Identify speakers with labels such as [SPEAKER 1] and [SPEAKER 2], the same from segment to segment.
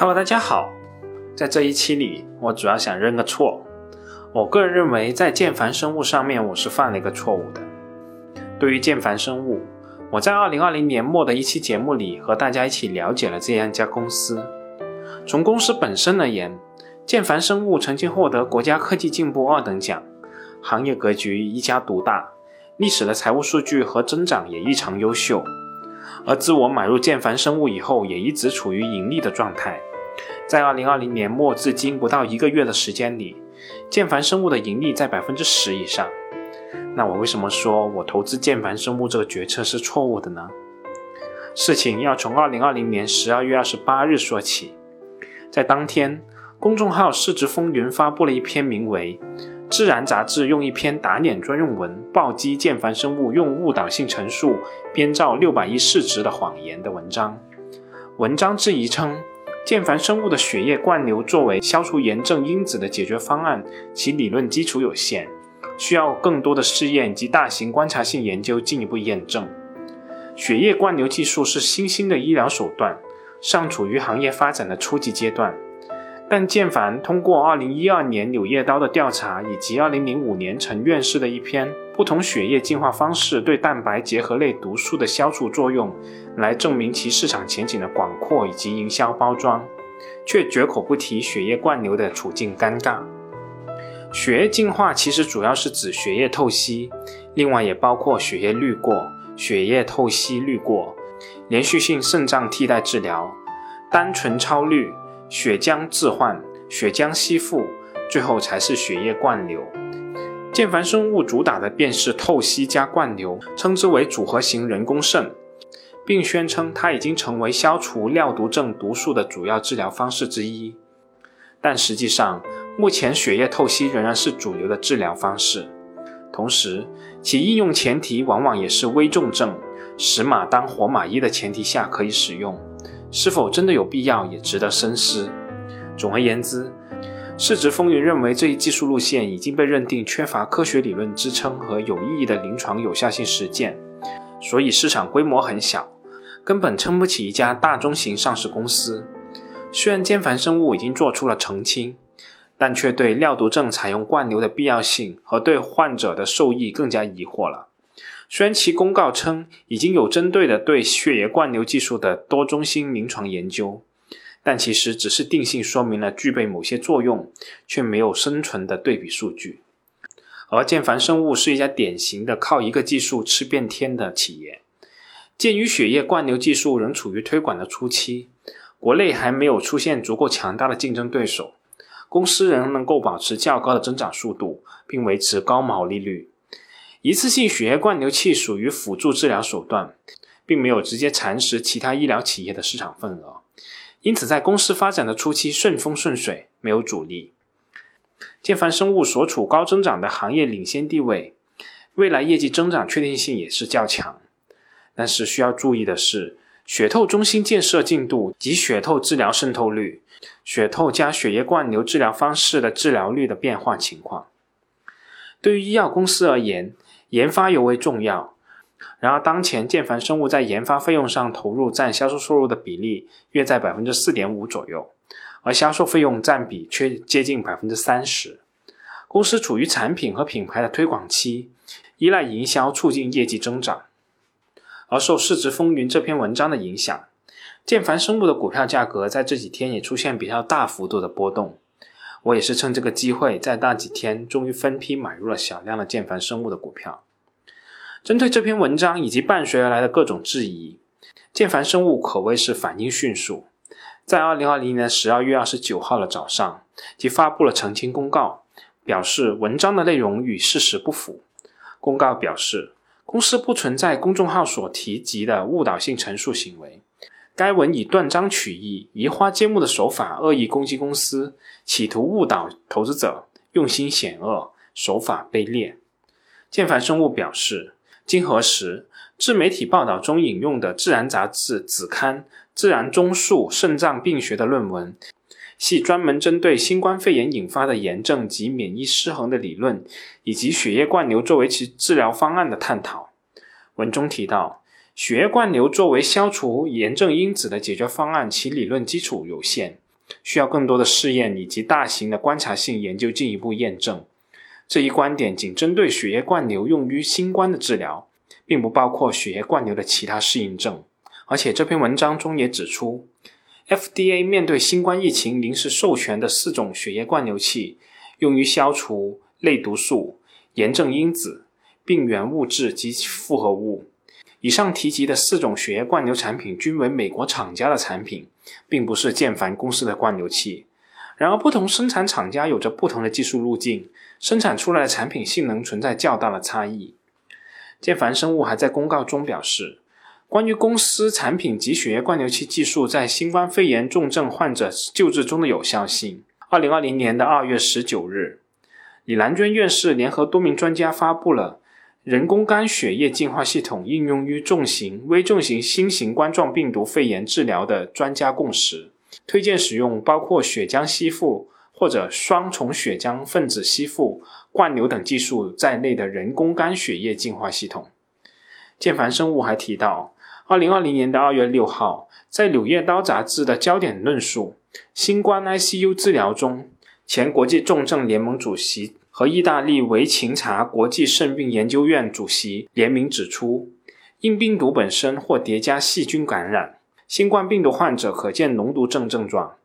[SPEAKER 1] Hello，大家好，在这一期里，我主要想认个错。我个人认为，在建凡生物上面，我是犯了一个错误的。对于建凡生物，我在二零二零年末的一期节目里和大家一起了解了这样一家公司。从公司本身而言，建凡生物曾经获得国家科技进步二等奖，行业格局一家独大，历史的财务数据和增长也异常优秀。而自我买入建凡生物以后，也一直处于盈利的状态。在二零二零年末至今不到一个月的时间里，建凡生物的盈利在百分之十以上。那我为什么说我投资建凡生物这个决策是错误的呢？事情要从二零二零年十二月二十八日说起。在当天，公众号“市值风云”发布了一篇名为《自然》杂志用一篇打脸专用文暴击建凡生物用误导性陈述编造六百亿市值的谎言的文章。文章质疑称。建凡生物的血液灌流作为消除炎症因子的解决方案，其理论基础有限，需要更多的试验及大型观察性研究进一步验证。血液灌流技术是新兴的医疗手段，尚处于行业发展的初级阶段。但建凡通过2012年《柳叶刀》的调查，以及2005年陈院士的一篇不同血液进化方式对蛋白结合类毒素的消除作用，来证明其市场前景的广阔以及营销包装，却绝口不提血液灌流的处境尴尬。血液净化其实主要是指血液透析，另外也包括血液滤过、血液透析滤过、连续性肾脏替代治疗、单纯超滤。血浆置换、血浆吸附，最后才是血液灌流。健凡生物主打的便是透析加灌流，称之为组合型人工肾，并宣称它已经成为消除尿毒症毒素的主要治疗方式之一。但实际上，目前血液透析仍然是主流的治疗方式，同时其应用前提往往也是危重症，死马当活马医的前提下可以使用。是否真的有必要，也值得深思。总而言之，市值风云认为这一技术路线已经被认定缺乏科学理论支撑和有意义的临床有效性实践，所以市场规模很小，根本撑不起一家大中型上市公司。虽然坚凡生物已经做出了澄清，但却对尿毒症采用灌流的必要性和对患者的受益更加疑惑了。虽然其公告称已经有针对的对血液灌流技术的多中心临床研究，但其实只是定性说明了具备某些作用，却没有生存的对比数据。而建凡生物是一家典型的靠一个技术吃遍天的企业。鉴于血液灌流技术仍处于推广的初期，国内还没有出现足够强大的竞争对手，公司仍能够保持较高的增长速度，并维持高毛利率。一次性血液灌流器属于辅助治疗手段，并没有直接蚕食其他医疗企业的市场份额，因此在公司发展的初期顺风顺水，没有阻力。建凡生物所处高增长的行业领先地位，未来业绩增长确定性也是较强。但是需要注意的是，血透中心建设进度及血透治疗渗透率、血透加血液灌流治疗方式的治疗率的变化情况。对于医药公司而言，研发尤为重要。然而，当前建凡生物在研发费用上投入占销售收入的比例约在百分之四点五左右，而销售费用占比却接近百分之三十。公司处于产品和品牌的推广期，依赖营销促进业绩增长。而受市值风云这篇文章的影响，建凡生物的股票价格在这几天也出现比较大幅度的波动。我也是趁这个机会，在那几天终于分批买入了小量的建凡生物的股票。针对这篇文章以及伴随而来的各种质疑，建凡生物可谓是反应迅速，在二零二零年十二月二十九号的早上即发布了澄清公告，表示文章的内容与事实不符。公告表示，公司不存在公众号所提及的误导性陈述行为。该文以断章取义、移花接木的手法恶意攻击公司，企图误导投资者，用心险恶，手法卑劣。建凡生物表示，经核实，自媒体报道中引用的《自然》杂志子刊《自然综述肾脏病学》的论文，系专门针对新冠肺炎引发的炎症及免疫失衡的理论，以及血液灌流作为其治疗方案的探讨。文中提到。血液灌流作为消除炎症因子的解决方案，其理论基础有限，需要更多的试验以及大型的观察性研究进一步验证。这一观点仅针对血液灌流用于新冠的治疗，并不包括血液灌流的其他适应症。而且这篇文章中也指出，FDA 面对新冠疫情临时授权的四种血液灌流器，用于消除类毒素、炎症因子、病原物质及复合物。以上提及的四种血液灌流产品均为美国厂家的产品，并不是建凡公司的灌流器。然而，不同生产厂家有着不同的技术路径，生产出来的产品性能存在较大的差异。建凡生物还在公告中表示。关于公司产品及血液灌流器技术在新冠肺炎重症患者救治中的有效性，二零二零年的二月十九日，李兰娟院士联合多名专家发布了人工肝血液净化系统应用于重型、危重型新型冠状病毒肺炎治疗的专家共识，推荐使用包括血浆吸附或者双重血浆分子吸附、灌流等技术在内的人工肝血液净化系统。健凡生物还提到。二零二零年的二月六号，在《柳叶刀》杂志的焦点论述“新冠 ICU 治疗”中，前国际重症联盟主席和意大利维琴察国际肾病研究院主席联名指出，因病毒本身或叠加细菌感染，新冠病毒患者可见脓毒症症状。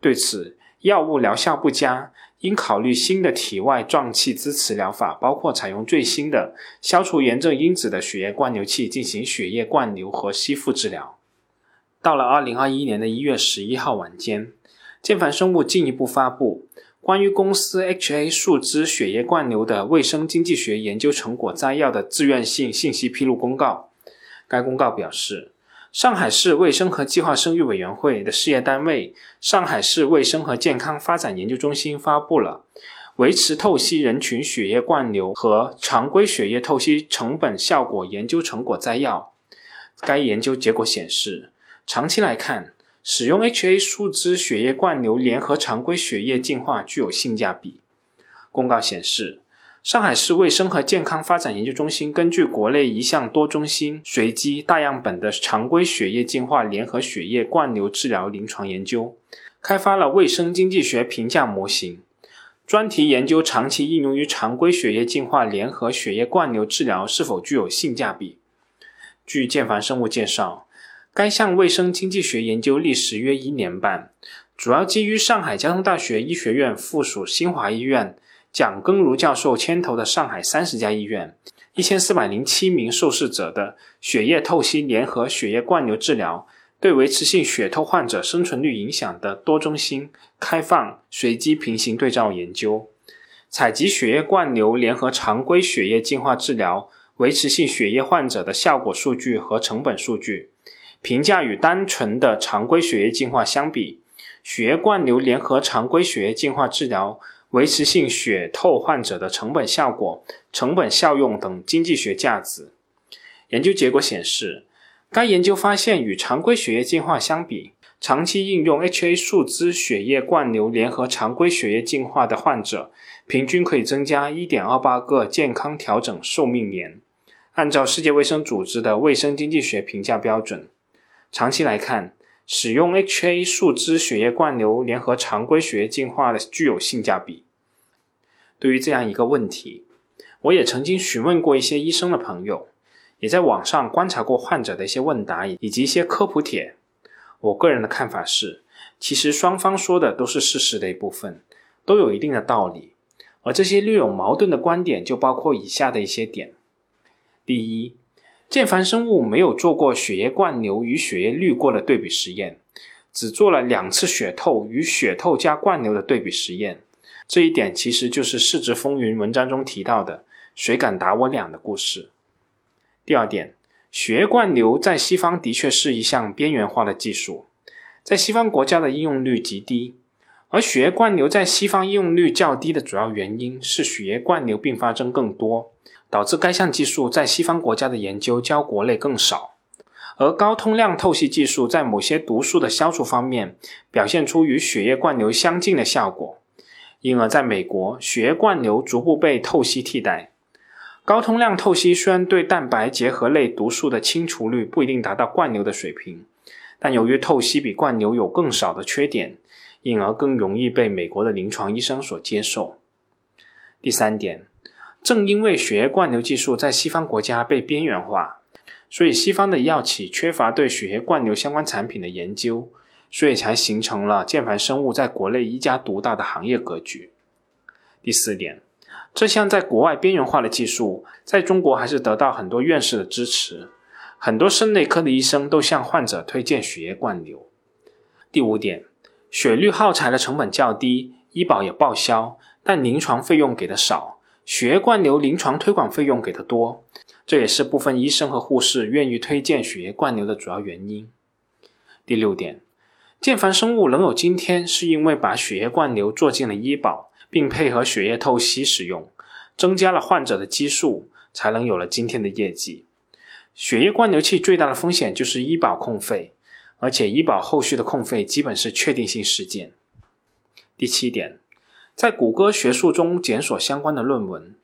[SPEAKER 1] 对此，药物疗效不佳。应考虑新的体外脏器支持疗法，包括采用最新的消除炎症因子的血液灌流器进行血液灌流和吸附治疗。到了二零二一年的一月十一号晚间，健凡生物进一步发布关于公司 HA 树脂血液灌流的卫生经济学研究成果摘要的自愿性信息披露公告。该公告表示。上海市卫生和计划生育委员会的事业单位上海市卫生和健康发展研究中心发布了维持透析人群血液灌流和常规血液透析成本效果研究成果摘要。该研究结果显示，长期来看，使用 HA 树脂血液灌流联合常规血液净化具有性价比。公告显示。上海市卫生和健康发展研究中心根据国内一项多中心随机大样本的常规血液净化联合血液灌流治疗临床研究，开发了卫生经济学评价模型，专题研究长期应用于常规血液净化联合血液灌流治疗是否具有性价比。据建凡生物介绍，该项卫生经济学研究历时约一年半，主要基于上海交通大学医学院附属新华医院。蒋庚如教授牵头的上海三十家医院、一千四百零七名受试者的血液透析联合血液灌流治疗对维持性血透患者生存率影响的多中心开放随机平行对照研究，采集血液灌流联合常规血液净化治疗维持性血液患者的效果数据和成本数据，评价与单纯的常规血液净化相比，血液灌流联合常规血液净化治疗。维持性血透患者的成本效果、成本效用等经济学价值。研究结果显示，该研究发现，与常规血液净化相比，长期应用 HA 树脂血液灌流联合常规血液净化的患者，平均可以增加1.28个健康调整寿命年。按照世界卫生组织的卫生经济学评价标准，长期来看。使用 HA 树脂血液灌流联合常规血液净化的具有性价比。对于这样一个问题，我也曾经询问过一些医生的朋友，也在网上观察过患者的一些问答以及一些科普帖。我个人的看法是，其实双方说的都是事实的一部分，都有一定的道理。而这些略有矛盾的观点就包括以下的一些点：第一。建凡生物没有做过血液灌流与血液滤过的对比实验，只做了两次血透与血透加灌流的对比实验。这一点其实就是《市值风云》文章中提到的“谁敢打我俩”的故事。第二点，血液灌流在西方的确是一项边缘化的技术，在西方国家的应用率极低。而血液灌流在西方应用率较低的主要原因是血液灌流并发症更多。导致该项技术在西方国家的研究较国内更少，而高通量透析技术在某些毒素的消除方面表现出与血液灌流相近的效果，因而在美国，血液灌流逐步被透析替代。高通量透析虽然对蛋白结合类毒素的清除率不一定达到灌流的水平，但由于透析比灌流有更少的缺点，因而更容易被美国的临床医生所接受。第三点，正因为血液灌流技术在西方国家被边缘化，所以西方的药企缺乏对血液灌流相关产品的研究，所以才形成了健凡生物在国内一家独大的行业格局。第四点，这项在国外边缘化的技术，在中国还是得到很多院士的支持，很多肾内科的医生都向患者推荐血液灌流。第五点，血滤耗材的成本较低，医保也报销。但临床费用给的少，血液灌流临床推广费用给的多，这也是部分医生和护士愿意推荐血液灌流的主要原因。第六点，健凡生物能有今天，是因为把血液灌流做进了医保，并配合血液透析使用，增加了患者的基数，才能有了今天的业绩。血液灌流器最大的风险就是医保控费，而且医保后续的控费基本是确定性事件。第七点。在谷歌学术中检索相关的论文，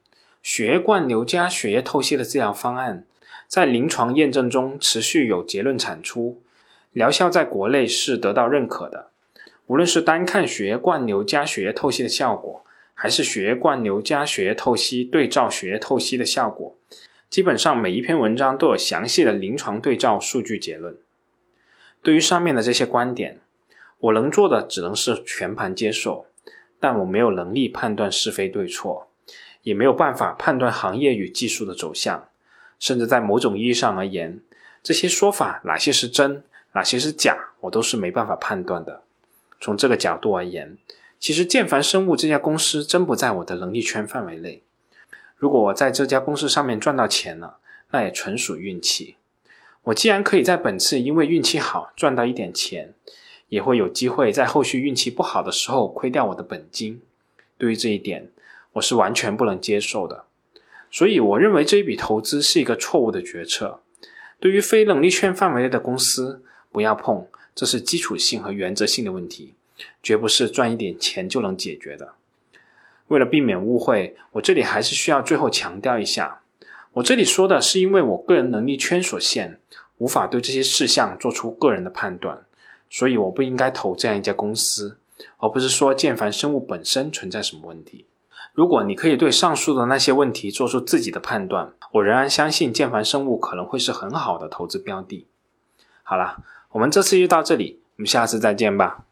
[SPEAKER 1] 血灌流加血液透析的治疗方案，在临床验证中持续有结论产出，疗效在国内是得到认可的。无论是单看血液灌流加血液透析的效果，还是血液灌流加血液透析对照血液透析的效果，基本上每一篇文章都有详细的临床对照数据结论。对于上面的这些观点，我能做的只能是全盘接受。但我没有能力判断是非对错，也没有办法判断行业与技术的走向，甚至在某种意义上而言，这些说法哪些是真，哪些是假，我都是没办法判断的。从这个角度而言，其实建凡生物这家公司真不在我的能力圈范围内。如果我在这家公司上面赚到钱了，那也纯属运气。我既然可以在本次因为运气好赚到一点钱。也会有机会在后续运气不好的时候亏掉我的本金，对于这一点，我是完全不能接受的。所以，我认为这一笔投资是一个错误的决策。对于非能力圈范围内的公司，不要碰，这是基础性和原则性的问题，绝不是赚一点钱就能解决的。为了避免误会，我这里还是需要最后强调一下，我这里说的是因为我个人能力圈所限，无法对这些事项做出个人的判断。所以我不应该投这样一家公司，而不是说建凡生物本身存在什么问题。如果你可以对上述的那些问题做出自己的判断，我仍然相信建凡生物可能会是很好的投资标的。好了，我们这次就到这里，我们下次再见吧。